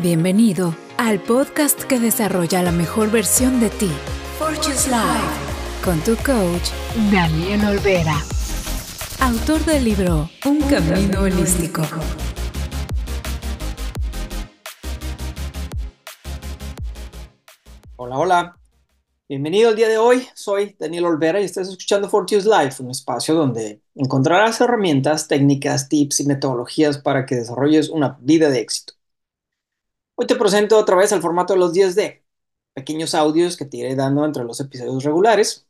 Bienvenido al podcast que desarrolla la mejor versión de ti, Fortune's Life, con tu coach, Daniel Olvera, autor del libro Un Camino Holístico. Hola, hola. Bienvenido al día de hoy. Soy Daniel Olvera y estás escuchando Fortune's Life, un espacio donde encontrarás herramientas, técnicas, tips y metodologías para que desarrolles una vida de éxito. Hoy te presento otra vez al formato de los 10D, pequeños audios que te iré dando entre los episodios regulares,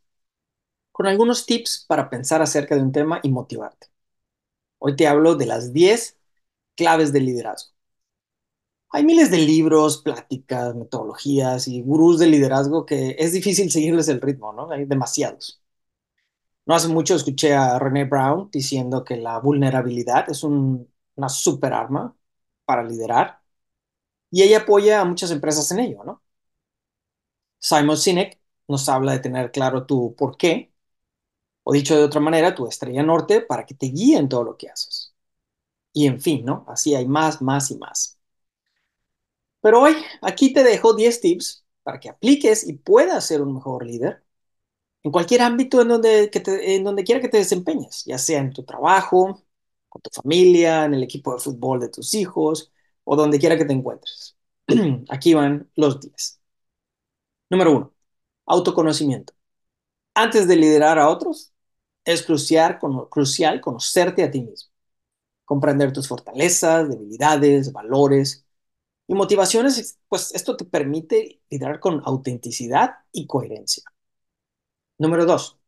con algunos tips para pensar acerca de un tema y motivarte. Hoy te hablo de las 10 claves del liderazgo. Hay miles de libros, pláticas, metodologías y gurús de liderazgo que es difícil seguirles el ritmo, ¿no? Hay demasiados. No hace mucho escuché a René Brown diciendo que la vulnerabilidad es una super arma para liderar y ella apoya a muchas empresas en ello, ¿no? Simon Sinek nos habla de tener claro tu por qué, o dicho de otra manera, tu estrella norte para que te guíe en todo lo que haces. Y en fin, ¿no? Así hay más, más y más. Pero hoy aquí te dejo 10 tips para que apliques y puedas ser un mejor líder en cualquier ámbito en donde, en donde quiera que te desempeñes, ya sea en tu trabajo, con tu familia, en el equipo de fútbol de tus hijos o donde quiera que te encuentres. Aquí van los 10. Número 1. Autoconocimiento. Antes de liderar a otros, es crucial, crucial conocerte a ti mismo, comprender tus fortalezas, debilidades, valores y motivaciones, pues esto te permite liderar con autenticidad y coherencia. Número dos,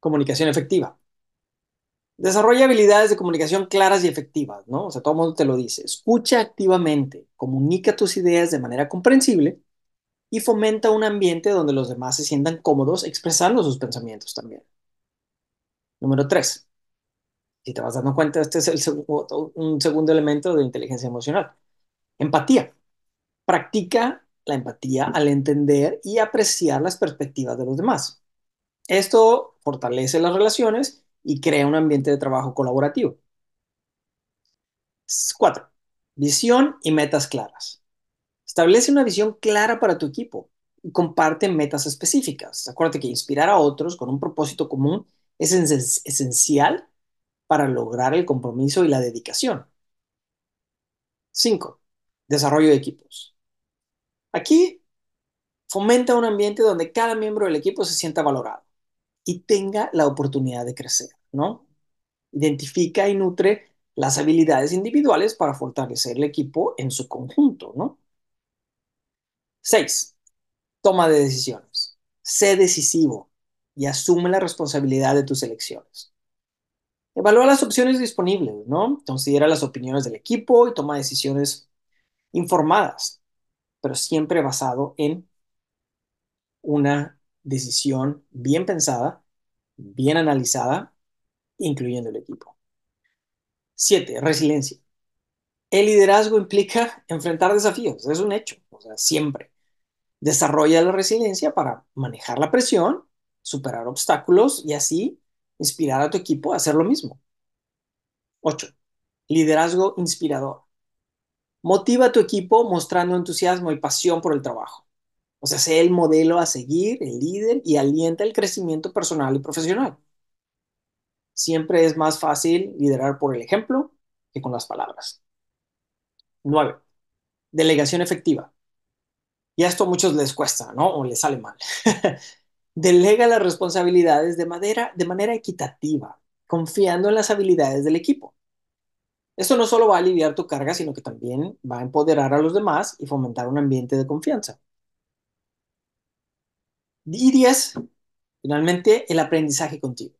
comunicación efectiva. Desarrolla habilidades de comunicación claras y efectivas, ¿no? O sea, todo el mundo te lo dice. Escucha activamente, comunica tus ideas de manera comprensible y fomenta un ambiente donde los demás se sientan cómodos expresando sus pensamientos también. Número tres, si te vas dando cuenta, este es el un segundo elemento de inteligencia emocional. Empatía. Practica la empatía al entender y apreciar las perspectivas de los demás. Esto fortalece las relaciones y crea un ambiente de trabajo colaborativo. 4. Visión y metas claras. Establece una visión clara para tu equipo y comparte metas específicas. Acuérdate que inspirar a otros con un propósito común es esencial para lograr el compromiso y la dedicación. 5 desarrollo de equipos. Aquí fomenta un ambiente donde cada miembro del equipo se sienta valorado y tenga la oportunidad de crecer, ¿no? Identifica y nutre las habilidades individuales para fortalecer el equipo en su conjunto, ¿no? 6. Toma de decisiones. Sé decisivo y asume la responsabilidad de tus elecciones. Evalúa las opciones disponibles, ¿no? Considera las opiniones del equipo y toma decisiones informadas, pero siempre basado en una decisión bien pensada, bien analizada, incluyendo el equipo. Siete, resiliencia. El liderazgo implica enfrentar desafíos, es un hecho, o sea, siempre. Desarrolla la resiliencia para manejar la presión, superar obstáculos y así inspirar a tu equipo a hacer lo mismo. Ocho, liderazgo inspirador. Motiva a tu equipo mostrando entusiasmo y pasión por el trabajo. O sea, sé el modelo a seguir, el líder y alienta el crecimiento personal y profesional. Siempre es más fácil liderar por el ejemplo que con las palabras. 9. Delegación efectiva. Y esto a muchos les cuesta, ¿no? O les sale mal. Delega las responsabilidades de de manera equitativa, confiando en las habilidades del equipo. Esto no solo va a aliviar tu carga, sino que también va a empoderar a los demás y fomentar un ambiente de confianza. Y 10, finalmente, el aprendizaje contigo.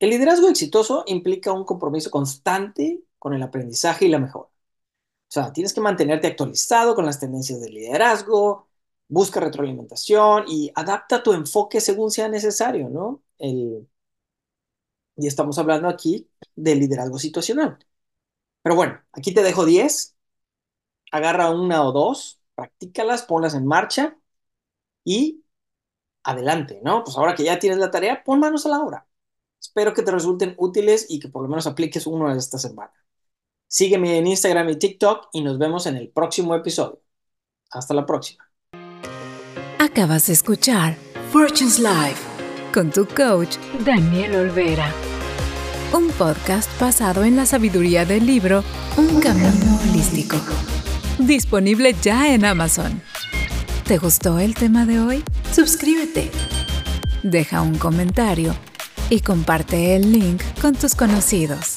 El liderazgo exitoso implica un compromiso constante con el aprendizaje y la mejora. O sea, tienes que mantenerte actualizado con las tendencias del liderazgo, busca retroalimentación y adapta tu enfoque según sea necesario, ¿no? y estamos hablando aquí del liderazgo situacional. Pero bueno, aquí te dejo 10. Agarra una o dos, practícalas, ponlas en marcha y adelante, ¿no? Pues ahora que ya tienes la tarea, pon manos a la obra. Espero que te resulten útiles y que por lo menos apliques uno esta semana. Sígueme en Instagram y TikTok y nos vemos en el próximo episodio. Hasta la próxima. Acabas de escuchar Fortune's Life con tu coach Daniel Olvera. Un podcast basado en la sabiduría del libro Un Camino Holístico. Disponible ya en Amazon. ¿Te gustó el tema de hoy? Suscríbete. Deja un comentario y comparte el link con tus conocidos.